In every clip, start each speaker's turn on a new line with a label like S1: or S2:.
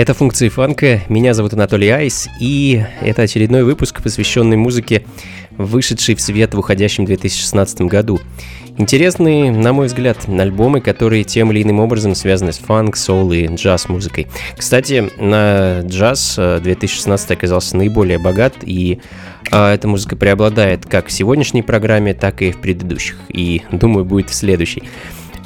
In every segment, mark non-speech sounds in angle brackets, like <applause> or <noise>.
S1: Это функции фанка. Меня зовут Анатолий Айс, и это очередной выпуск, посвященный музыке, вышедшей в свет в уходящем 2016 году. Интересные, на мой взгляд, альбомы, которые тем или иным образом связаны с фанк, соул и джаз-музыкой. Кстати, на джаз 2016 оказался наиболее богат, и а, эта музыка преобладает как в сегодняшней программе, так и в предыдущих, и, думаю, будет в следующей.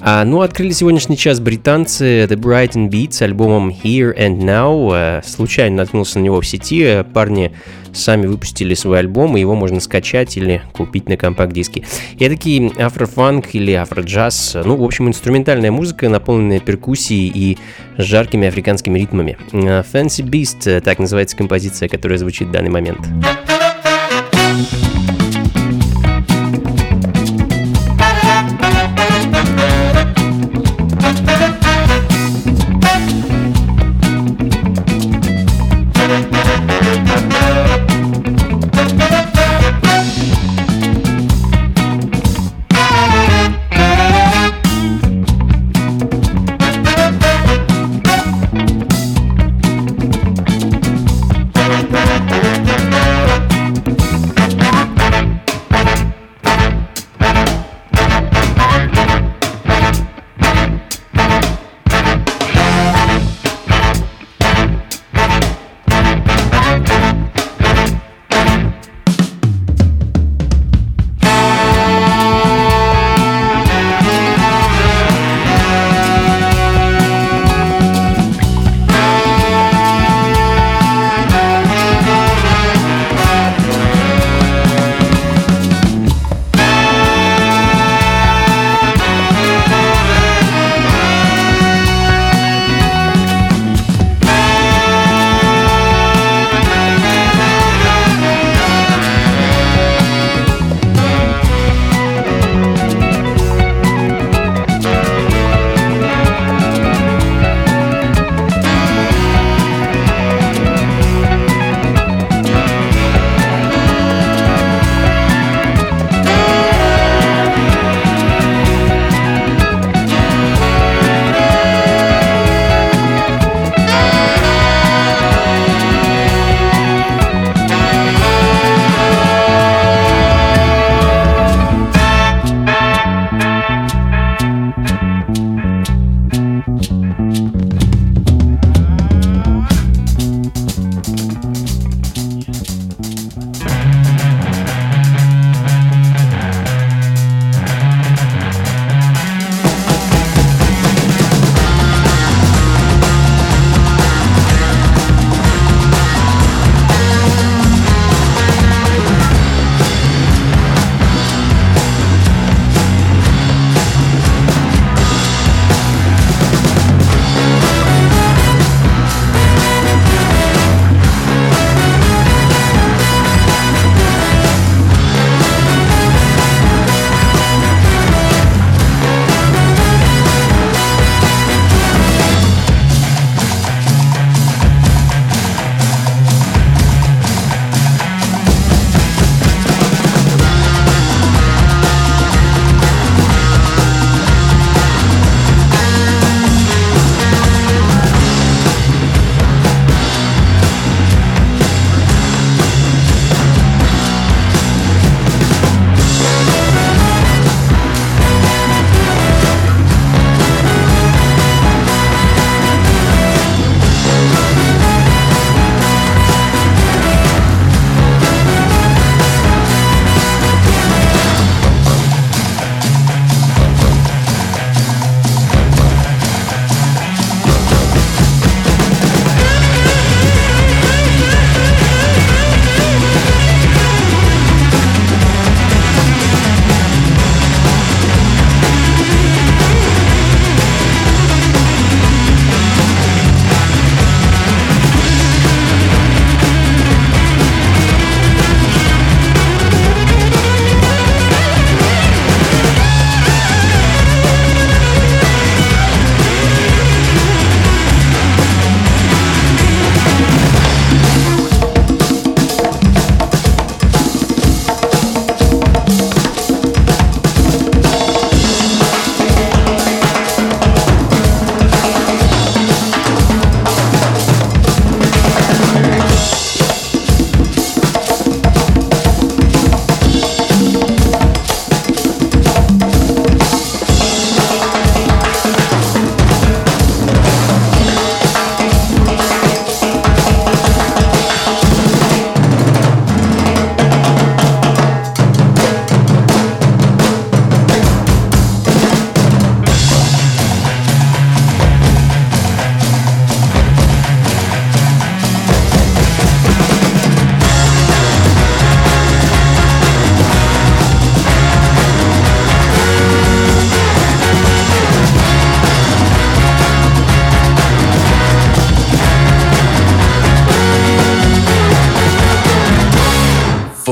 S1: А, ну, открыли сегодняшний час британцы The Brighton Beats с альбомом Here and Now. А, случайно наткнулся на него в сети. Парни сами выпустили свой альбом, и его можно скачать или купить на компакт-диске. И такие афрофанк или афроджаз, ну, в общем, инструментальная музыка, наполненная перкуссией и жаркими африканскими ритмами. Fancy Beast, так называется композиция, которая звучит в данный момент.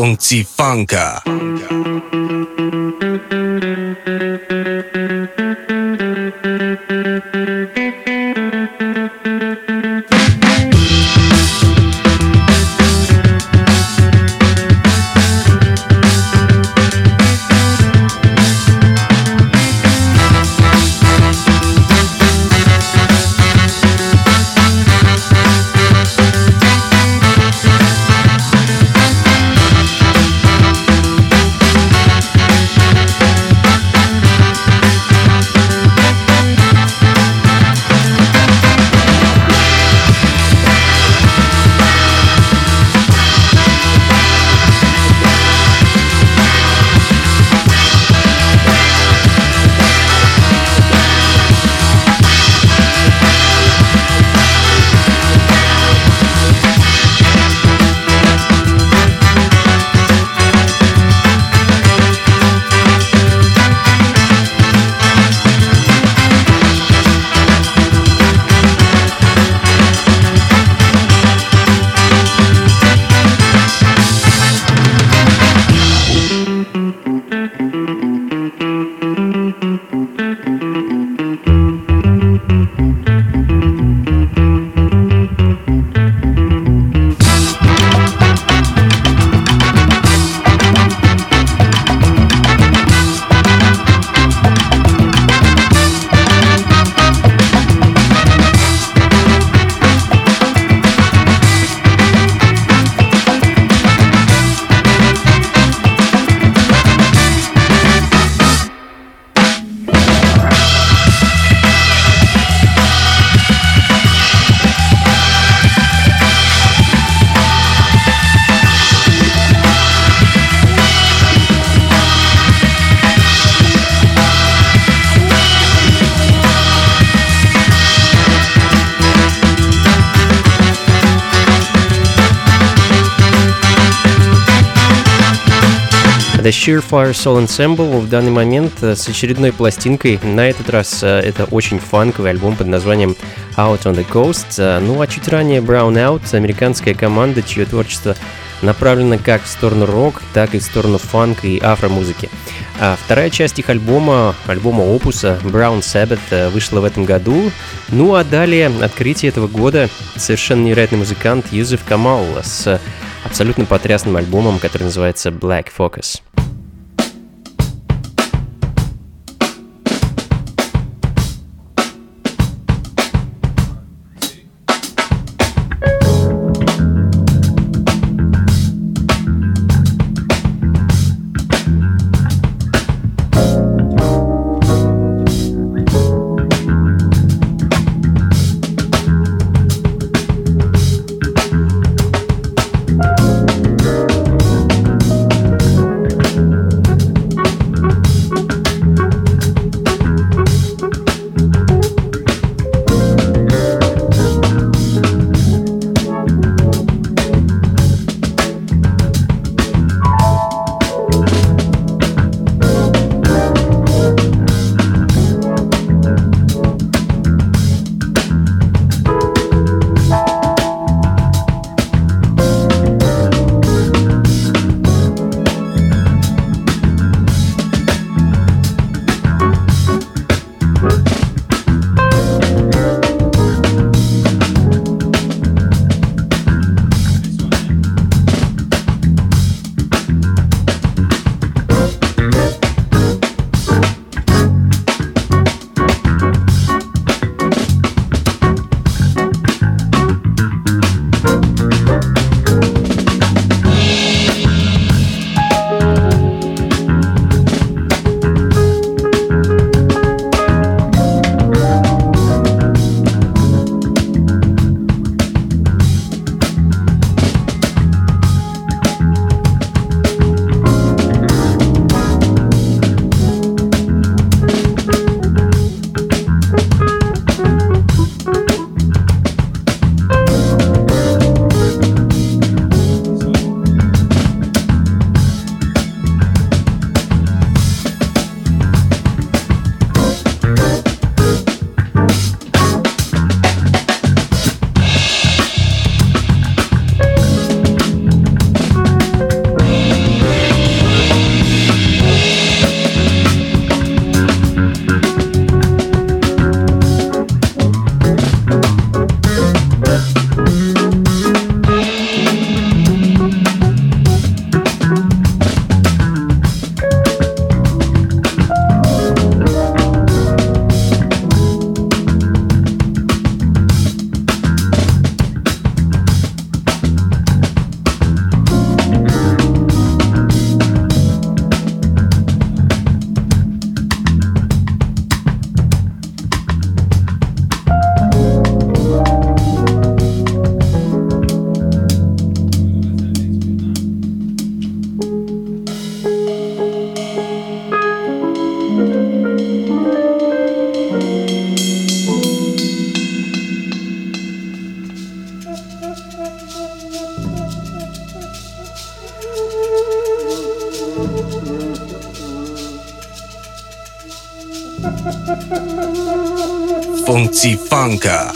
S2: Funzi Funker.
S1: Funker. Surefire Soul Ensemble в данный момент э, с очередной пластинкой. На этот раз э, это очень фанковый альбом под названием Out on the Coast. Э, ну а чуть ранее Brown Out, американская команда, чье творчество направлено как в сторону рок, так и в сторону фанка и афромузыки. А вторая часть их альбома, альбома опуса Brown Sabbath, вышла в этом году. Ну а далее открытие этого года совершенно невероятный музыкант Юзеф Камал с абсолютно потрясным альбомом, который называется Black Focus.
S2: Франко.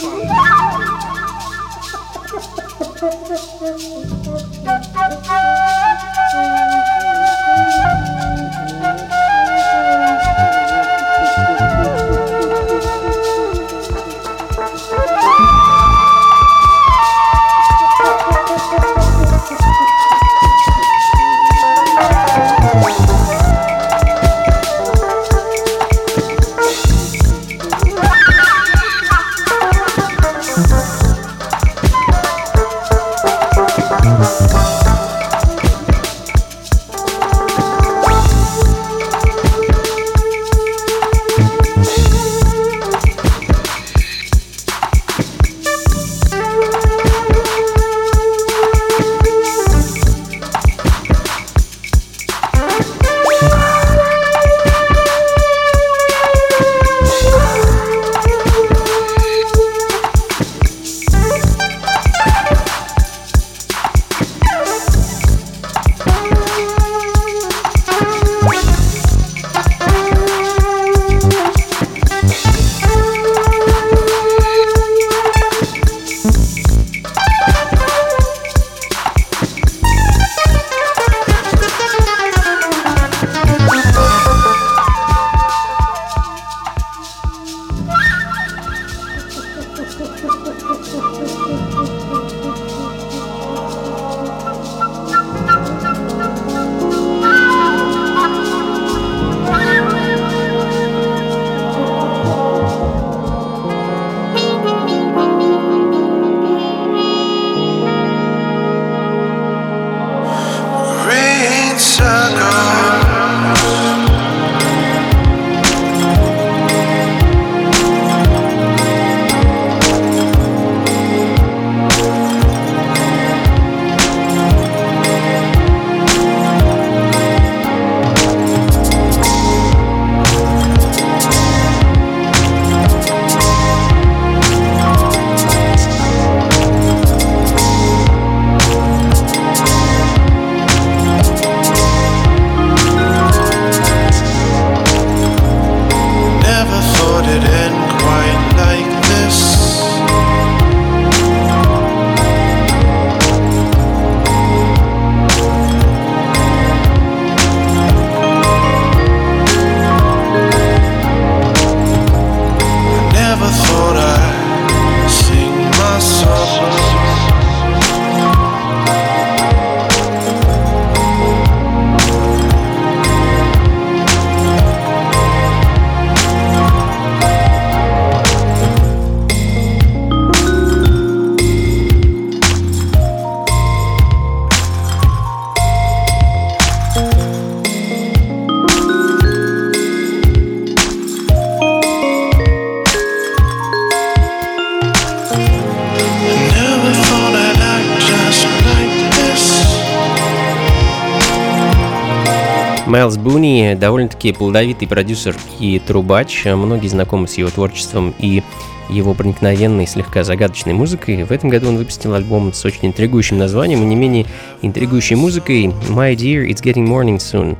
S1: Майлз Буни довольно-таки плодовитый продюсер и трубач. Многие знакомы с его творчеством и его проникновенной, слегка загадочной музыкой. В этом году он выпустил альбом с очень интригующим названием и не менее интригующей музыкой «My Dear, It's Getting Morning Soon».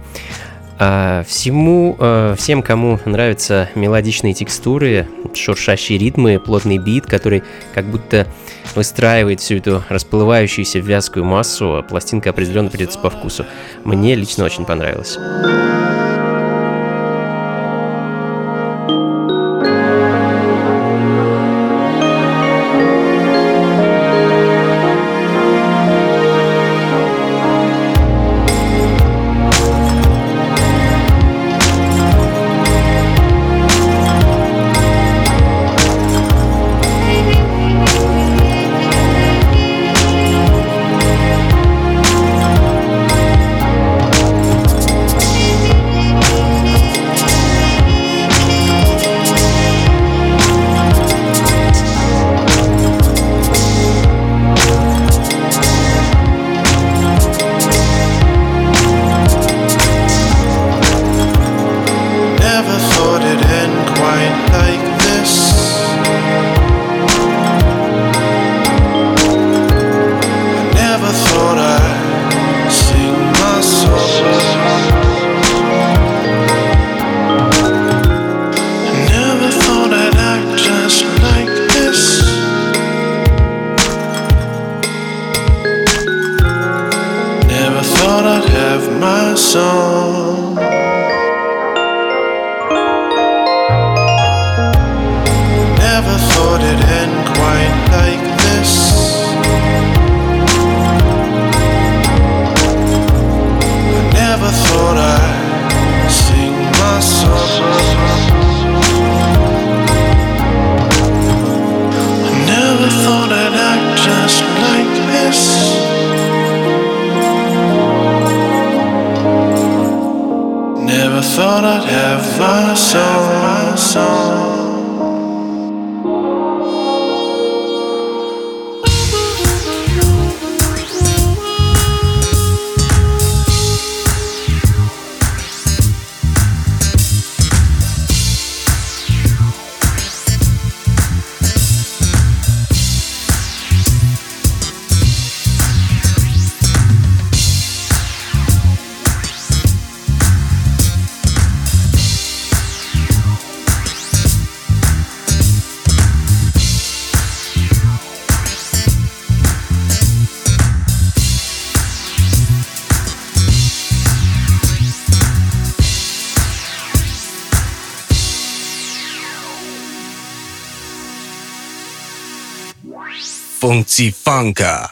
S1: А всему, а, всем, кому нравятся мелодичные текстуры, шуршащие ритмы, плотный бит, который как будто выстраивает всю эту расплывающуюся вязкую массу, пластинка определенно придется по вкусу. Мне лично очень понравилось.
S3: 解放卡。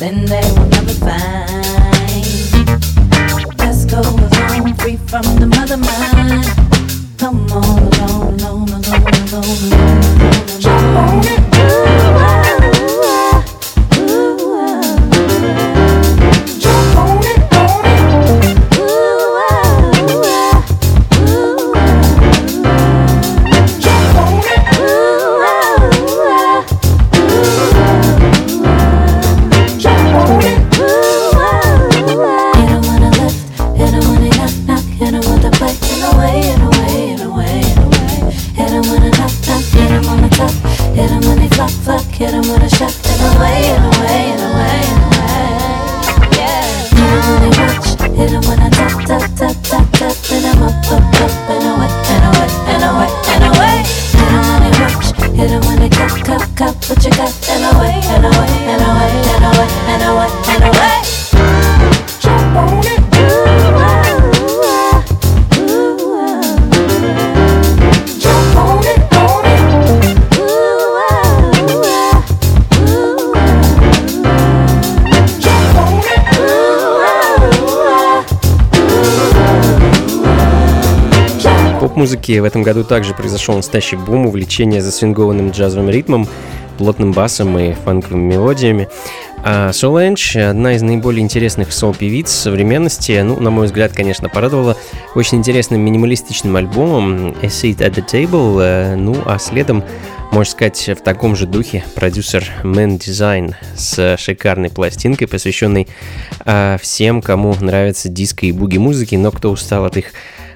S3: Then they
S4: поп-музыки в этом году также произошел настоящий бум увлечения засвингованным джазовым ритмом, плотным басом и фанковыми мелодиями. А Solange, одна из наиболее интересных сол-певиц современности, ну, на мой взгляд, конечно, порадовала очень интересным минималистичным альбомом A Seat at the Table, э, ну, а следом, можно сказать, в таком же духе продюсер Man Design с шикарной пластинкой, посвященной э, всем, кому нравится диско и буги-музыки, но кто устал от их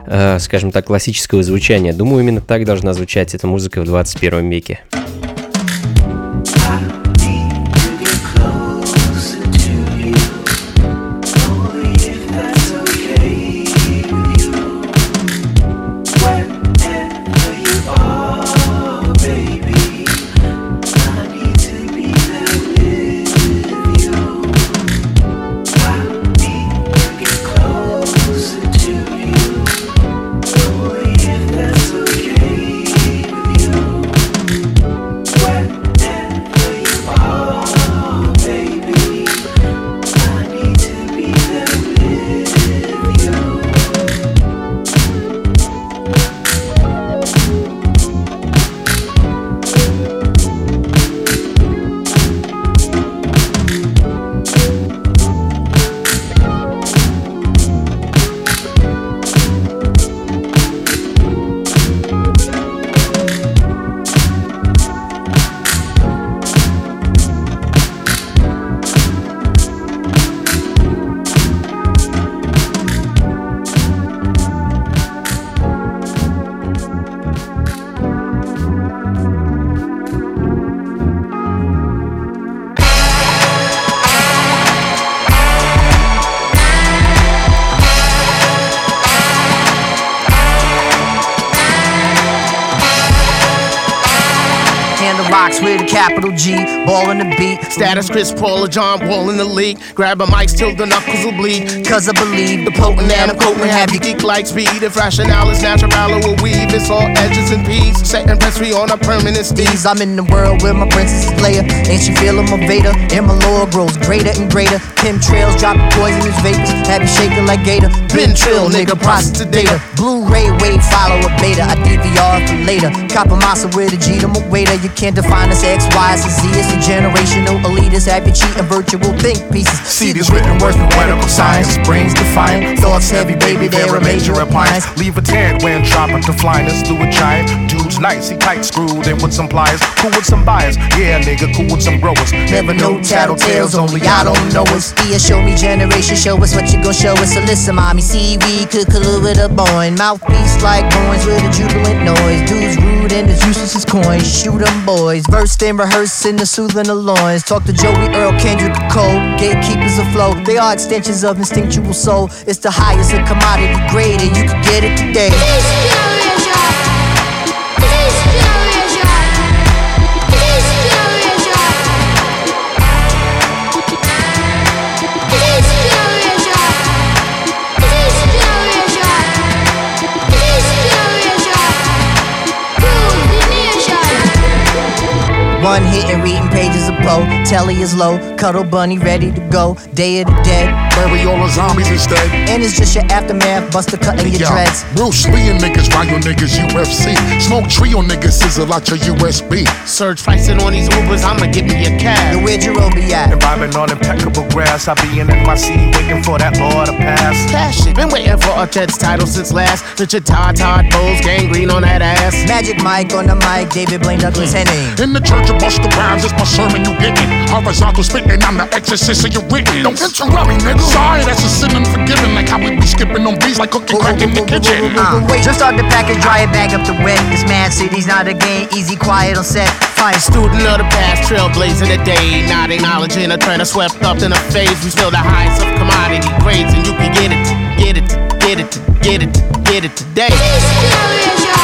S4: э, скажем так, классического звучания. Думаю, именно так должна звучать эта музыка в 21 веке.
S5: Chris Paul or John Wall in the league. Grab a mic till the knuckles will bleed.
S6: Cause I believe the potent and I'm quoting have you
S5: Geek like speed. If rationale is natural, will weave. It's all edges and peas. Setting press we on a permanent steez.
S6: I'm in the world where my princess is Leia. Ain't she feeling my Vader? And my lore grows greater and greater. Pim trails dropping poisonous vapors. You shaking like Gator?
S5: Been trill, nigga, process data.
S6: Blu-ray wave, follow a beta. I DVR for later. Copper massa with a G to my waiter. You can't define us X, Y, Z. It's a generational elitist. Have cheating virtual think pieces?
S7: See these written words from medical science, brains defiant, thoughts heavy, baby, they're a major appliance. Leave a tan when dropping to flyness through a giant. Dude's nice, he tight screwed in with some pliers, cool with some buyers. Yeah, nigga, cool with some growers.
S6: Never know tattletales, only I don't know us. Yeah, show me generation, show us what you gon' show us. So listen, mommy, see we could collude with a boing. Mouthpiece like coins with a jubilant noise. Dudes rude and as useless as coins. Shoot 'em boys, versed in the soothing of loins. Talk to Joey Earl, Kendrick Cole, gatekeepers afloat. They are extensions of instinctual soul. It's the highest of commodity grade, and you can get it today. One hit and reading pages of Poe. Telly is low, cuddle bunny ready to go. Day of the dead,
S7: Bury all the zombies instead.
S6: and it's just your aftermath. Buster cutting your
S7: Yo,
S6: dreads.
S7: Bruce Lee and niggas, Ryo niggas, UFC. Smoke tree on niggas, sizzle out your USB.
S5: Surge pricing on these Ubers, I'ma give me a
S6: The
S5: cab.
S6: where'd your be at?
S7: Environment on impeccable grass. I'll be in NYC waiting for that law to pass.
S5: Cash it. Been waiting for a Jets title since last. Richard Todd, Todd Bowles, gangrene on that ass.
S6: Magic Mike on the mic, David Blaine Douglas mm. Henning.
S7: In the church of Busta Rhymes, it's my sermon you getting. Horizontal spitting, I'm the exorcist of your witness. Don't interrupt me, nigga. Sorry, that's a sin unforgiving. Like how we be skipping on beats like cooking crack in the kitchen.
S6: Uh, just start the package, dry it, bag up the wet. This man city's not a game, easy, quiet on set. Fine
S5: Student of the past, trailblazing the day. Not acknowledging a trend swept up in a phase. We still the highest of commodity grades, and you can get it, get it, get it, get it, get it today.
S6: Generation,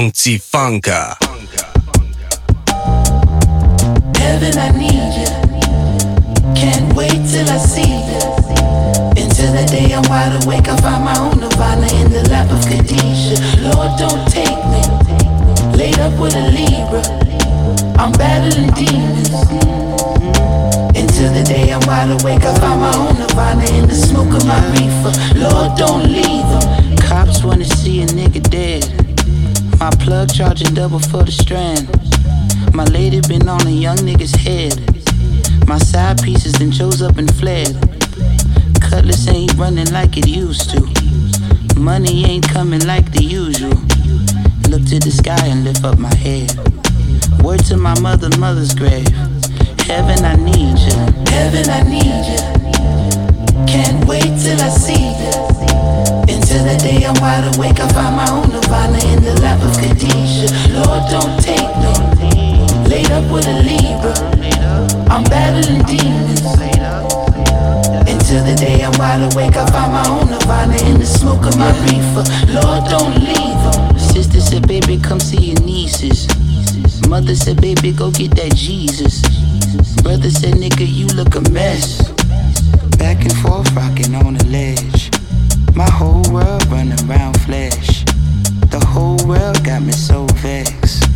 S2: Funky Funka.
S8: The strand. My lady been on a young nigga's head. My side pieces then chose up and fled. Cutlass ain't running like it used to. Money ain't coming like the usual. Look to the sky and lift up my head. Word to my mother, mother's grave. Heaven, I need you. Heaven, I need you. Can't wait till I see you. Until the day I'm wide awake, I find my own nirvana in the lap of Khadijah. Lord, don't take me. Laid up with a Libra. I'm battling demons. Until the day I'm wide awake, I find my own nirvana in the smoke of my reefer. Lord, don't leave 'em. Sister said, baby, come see your nieces. Mother said, baby, go get that Jesus. Brother said, nigga, you look a mess. Back and forth, rocking on the ledge. My whole world running around flesh. Whole world got me so vexed.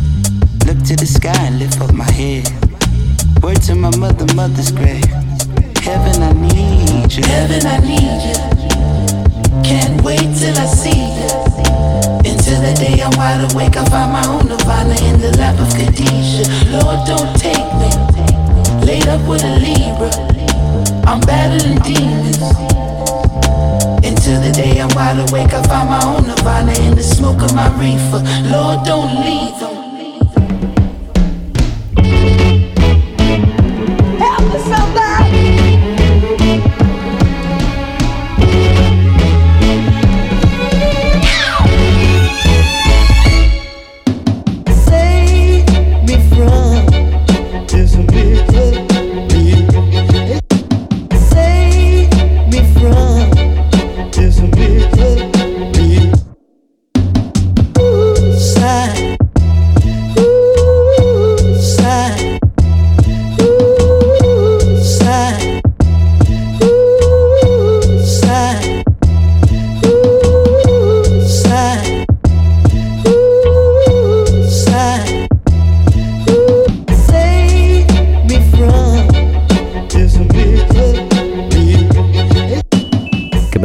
S8: Look to the sky and lift up my head. Word to my mother, mother's grave. Heaven, I need you. Heaven, I need you. Can't wait till I see you. Until the day I'm wide awake, I find my own nirvana in the lap of Khadijah. Lord, don't take me. Laid up with a Libra. I'm battling demons. Until the day I'm wide awake, I find my own nirvana in the smoke of my reefer. Lord, don't leave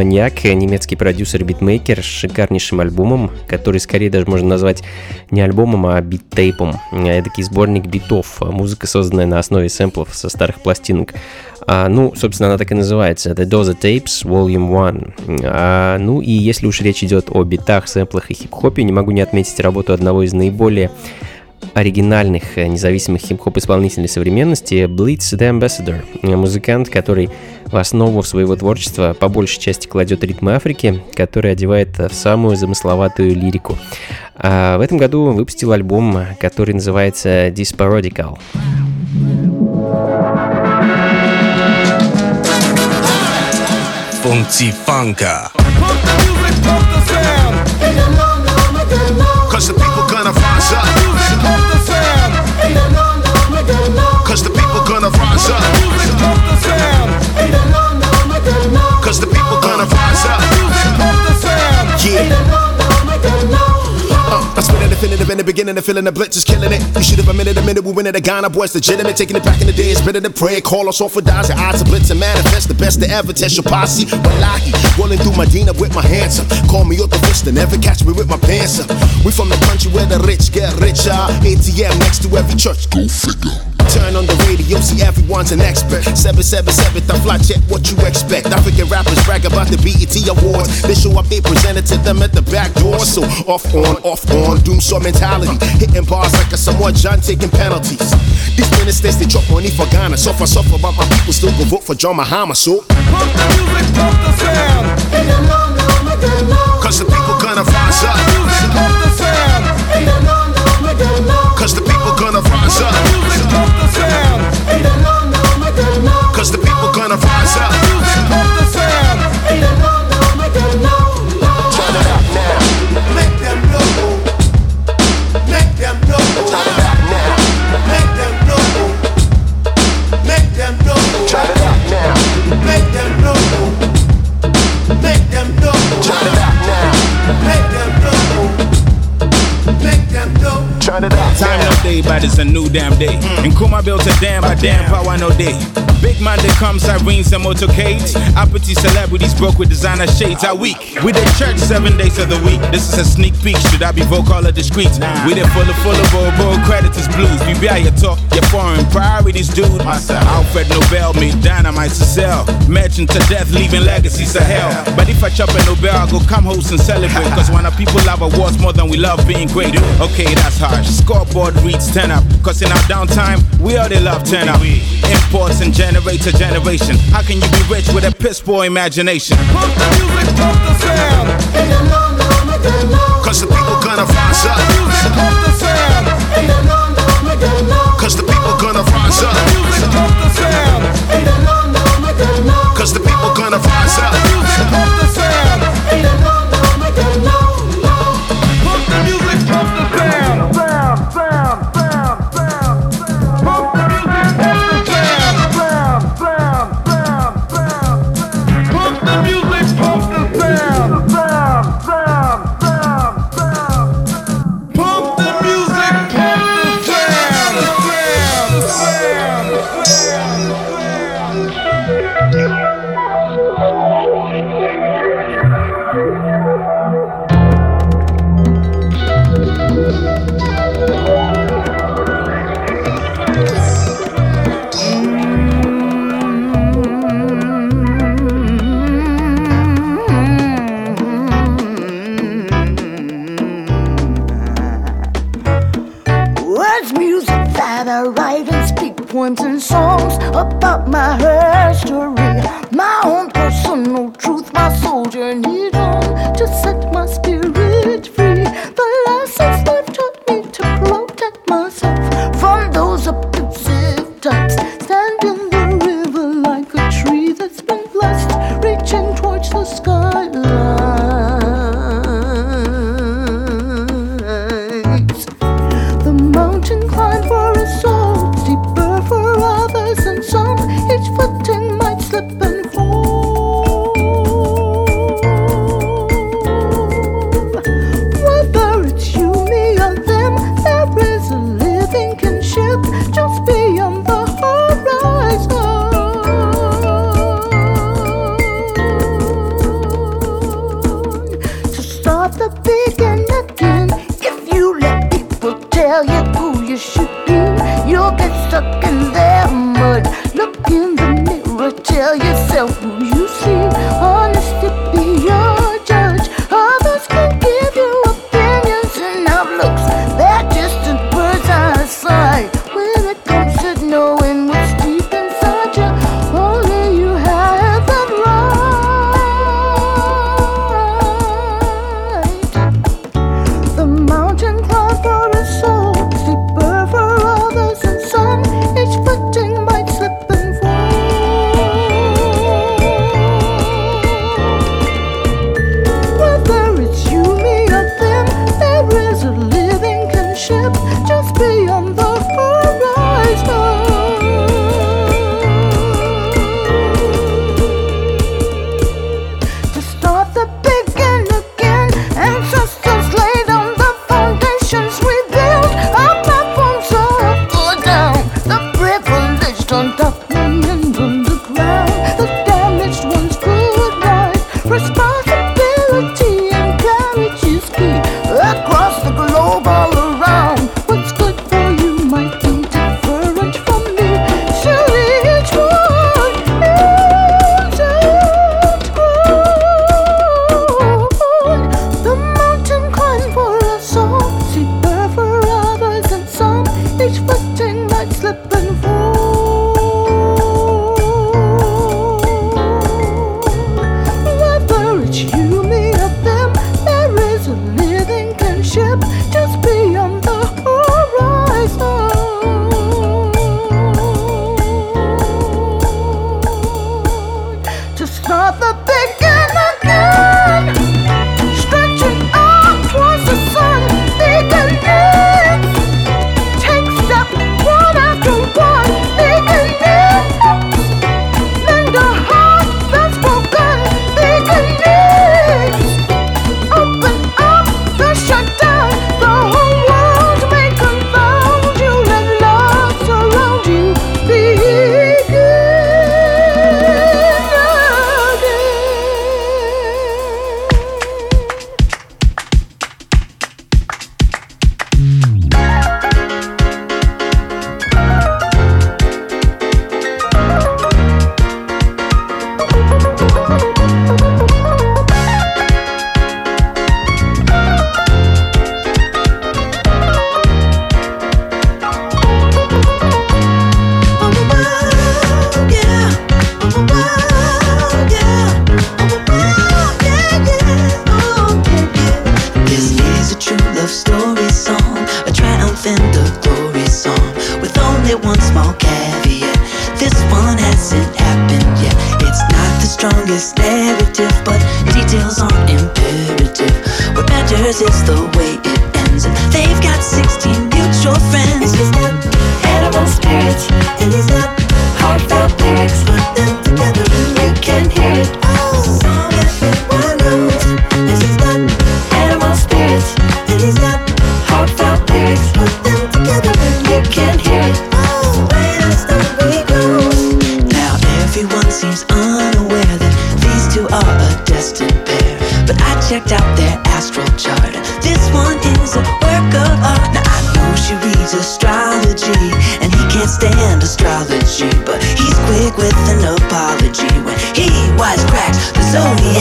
S1: Кабаньяк, немецкий продюсер битмейкер с шикарнейшим альбомом, который скорее даже можно назвать не альбомом, а биттейпом. Эдакий сборник битов, музыка, созданная на основе сэмплов со старых пластинок. А, ну, собственно, она так и называется, The Doza Tapes Volume 1. А, ну и если уж речь идет о битах, сэмплах и хип-хопе, не могу не отметить работу одного из наиболее оригинальных э, независимых хип-хоп исполнителей современности Blitz the Ambassador, э, музыкант, который в основу своего творчества по большей части кладет ритмы Африки, который одевает в самую замысловатую лирику. А в этом году выпустил альбом, который называется Disparodical.
S2: Funky Funka.
S9: Cause the people gonna rise up. Cause the people gonna rise up. Cause the people gonna rise up. Yeah. Definitive in the beginning, the feeling the blitz is killing it. You should have admitted a minute we winning the Ghana boys legitimate. Taking it back in the day, it's better than prayer. Call us off for dies, your eyes are blitz and manifest. The best to ever test your posse. Wallahi, rolling through Medina with my hands up. Call me up the wrist Vista, never catch me with my pants up. We from the country where the rich get richer. ATM next to every church. Go figure. Turn on the radio, see everyone's an expert. 777, the fly check what you expect. I African rappers brag about the BET Awards. They show up, they presented to them at the back door. So off on, off on, dumsor mentality. Hitting bars like Asamoah Gyan taking penalties. These ministers, they drop money for Ghana. Suffer, suffer, but my people still go vote for John Mahama. So, cause the people gonna rise up. Cause the people gonna rise up.
S10: Built a dam, but damn power no day. Big man, they come sirens and motorcades. Uppity celebrities broke with designer shades. Are weak. We the church seven days of the week. This is a sneak peek. Should I be vocal or discreet? We the full of full of bold, bold creditors blues. Out your talk, your foreign priorities, dude. Alfred Nobel made dynamite to sell. Merchant to death, leaving legacies to hell. But if I chop a Nobel, I go come host and celebrate. <laughs> Cause when our people love awards more than we love being great. Okay, that's harsh. Scoreboard reads 10 up. Cause in our downtime, we all they love 10 up. Imports and generate to generation. How can you be rich with a piss poor imagination? Pump the music, pump the sound.
S11: Cause the people gonna rise up. Cause the people gonna rise up. Cause the people gonna rise up.
S12: Words,
S13: so yeah.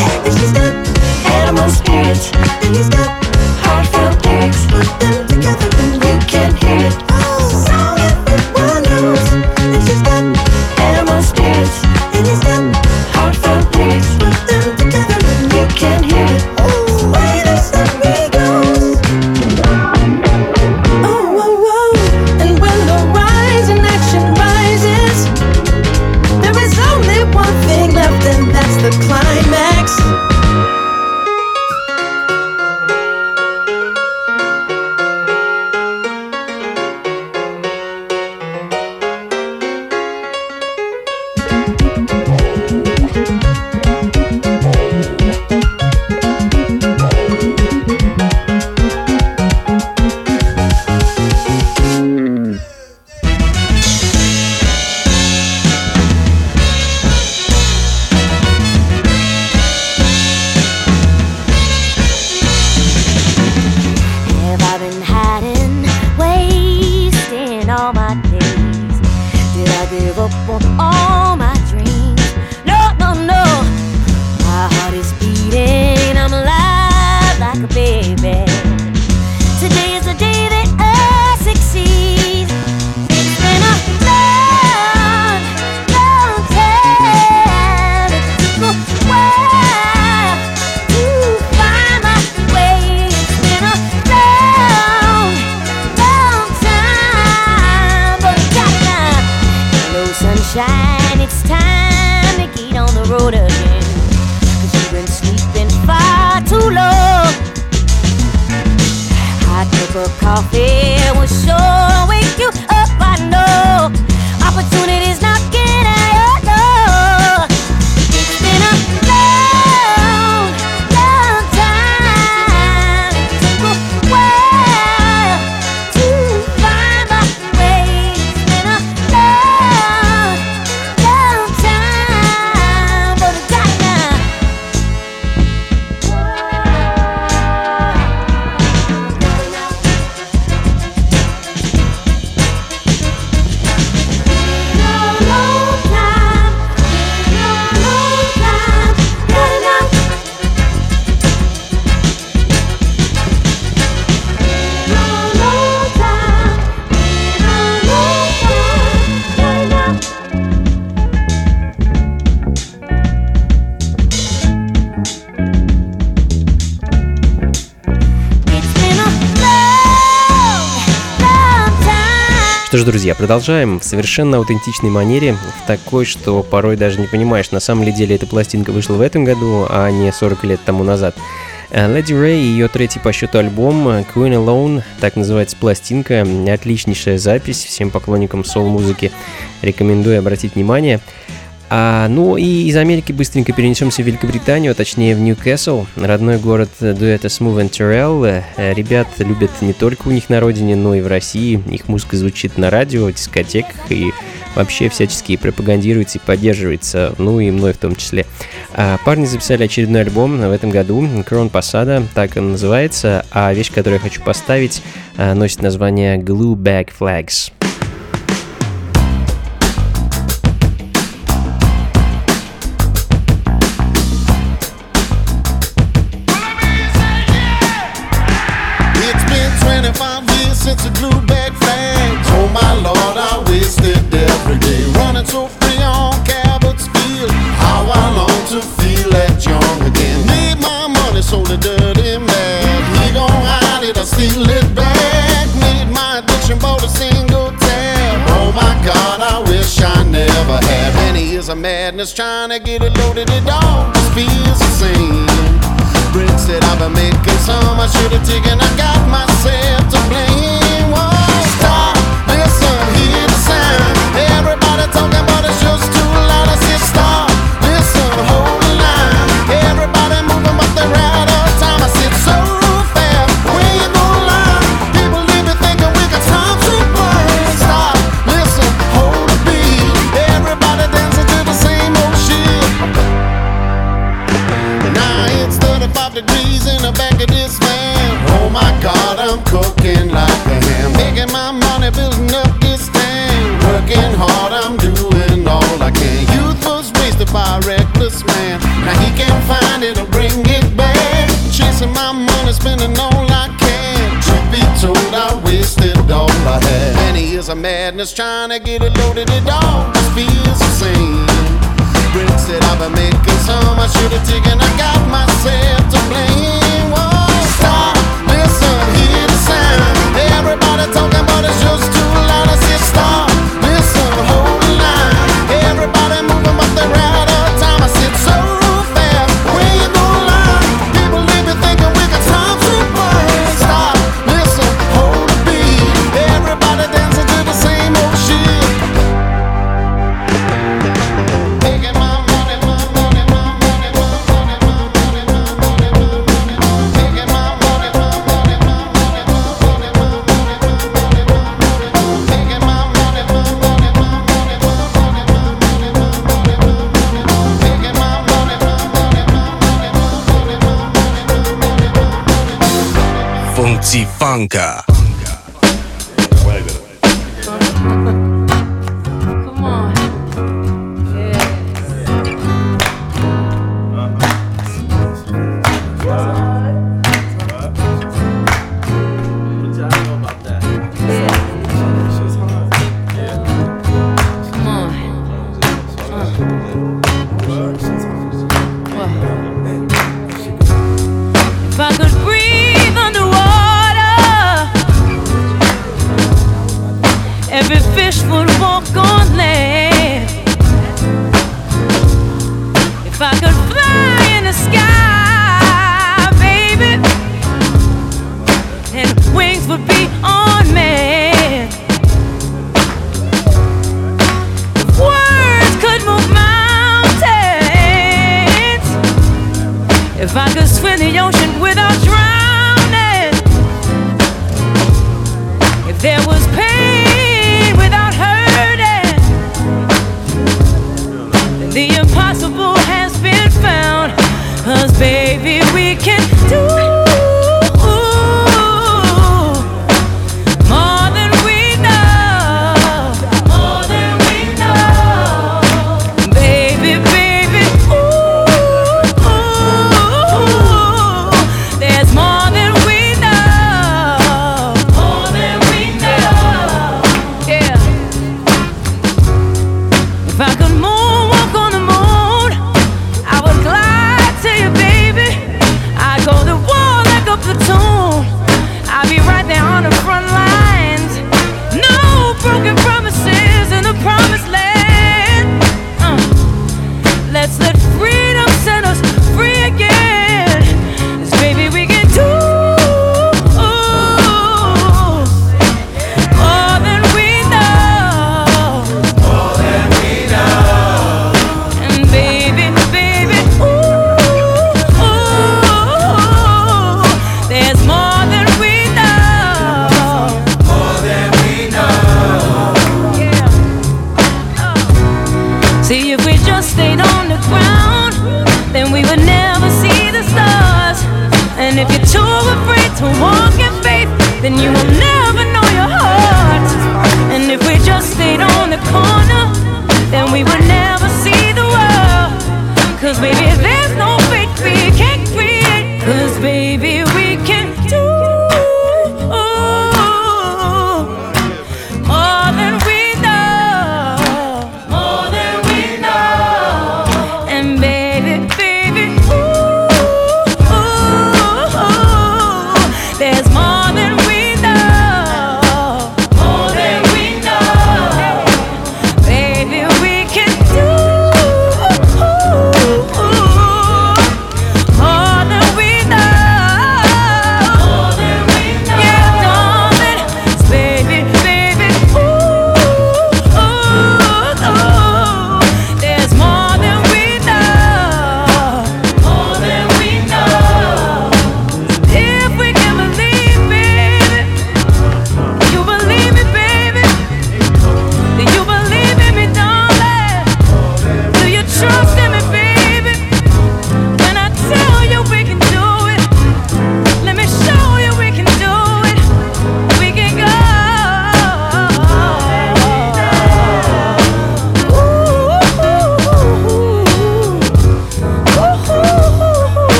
S13: друзья, продолжаем в совершенно аутентичной манере, в такой, что порой даже не понимаешь, на самом ли деле эта пластинка вышла в этом году, а не 40 лет тому назад. Э, Леди Рэй и ее третий по счету альбом э, Queen Alone, так называется пластинка, отличнейшая запись всем поклонникам сол-музыки, рекомендую обратить внимание. А, ну и из Америки быстренько перенесемся в Великобританию, а точнее в Ньюкасл, родной город дуэта Smooth and Terrell. Э, ребят любят не только у них на родине, но и в России. Их музыка звучит на радио, в дискотеках и вообще всячески пропагандируется и поддерживается, ну и мной в том числе. А, парни записали очередной альбом в этом году, Крон Посада, так он называется, а вещь, которую я хочу поставить, э, носит название Glue Bag Flags.
S14: Of madness trying to get it loaded. It all just feels the same. Bricks that I've been making some, I should have taken. I got myself to blame. trying to get it.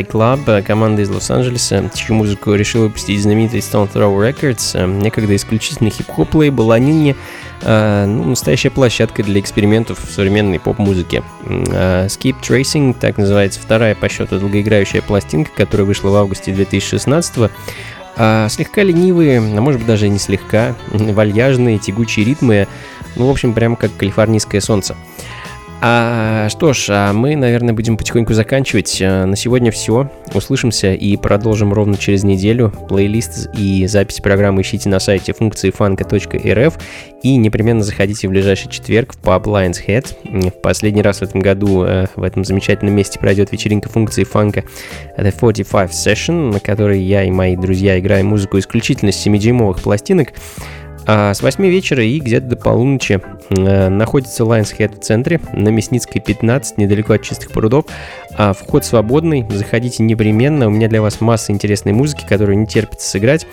S1: High Club, э, команда из Лос-Анджелеса, чью музыку решил выпустить знаменитый Stone Throw Records, э, некогда исключительно хип-хоп лейбл, а ныне э, ну, настоящая площадка для экспериментов в современной поп-музыке. Э, Skip Tracing, так называется вторая по счету долгоиграющая пластинка, которая вышла в августе 2016 а слегка ленивые, а может быть даже не слегка, <laughs> вальяжные, тягучие ритмы, ну, в общем, прям как калифорнийское солнце. А, что ж, а мы, наверное, будем потихоньку заканчивать. А, на сегодня все. Услышимся и продолжим ровно через неделю. Плейлист и запись программы ищите на сайте функции фанка.рф и непременно заходите в ближайший четверг в паб Lions Head. В последний раз в этом году э, в этом замечательном месте пройдет вечеринка функции фанка The 45 Session, на которой я и мои друзья играем музыку исключительно с 7-дюймовых пластинок. А с 8 вечера и где-то до полуночи э, находится Lions Head в центре, на Мясницкой 15, недалеко от Чистых прудов. А вход свободный, заходите непременно, у меня для вас масса интересной музыки, которую не терпится сыграть.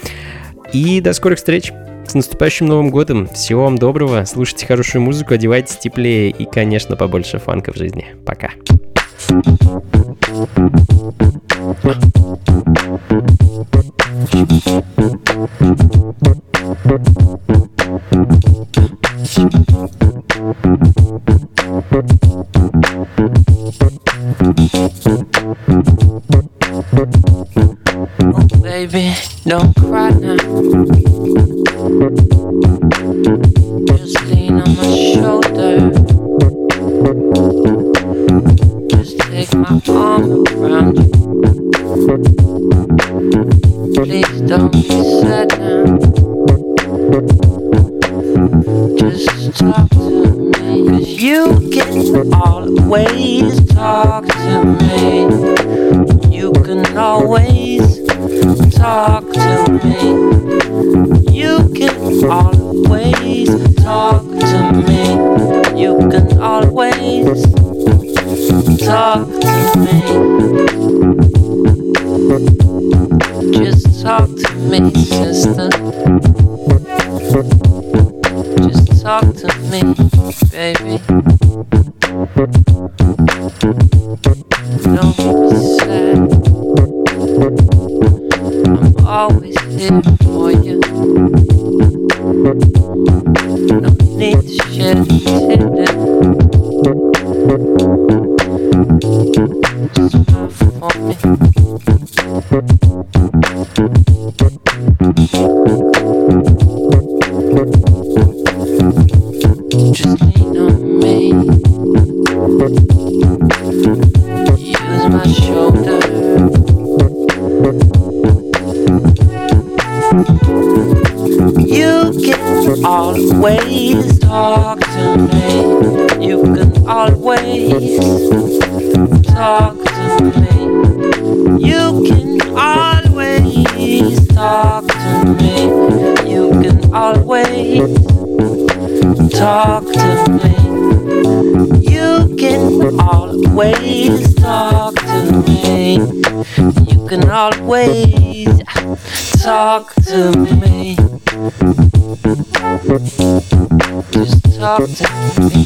S1: И до скорых встреч! С наступающим Новым Годом! Всего вам доброго, слушайте хорошую музыку, одевайтесь теплее и, конечно, побольше фанка в жизни. Пока!
S14: Around you. Please don't be sad now. Just talk to me. You can always talk to me. You can always talk to me. You can always talk to me. You can always talk to me. Just talk to me, sister. Talk to me, baby. Don't be sad. I'm always here for you. No need to shed tear. Just smile for me. Yeah.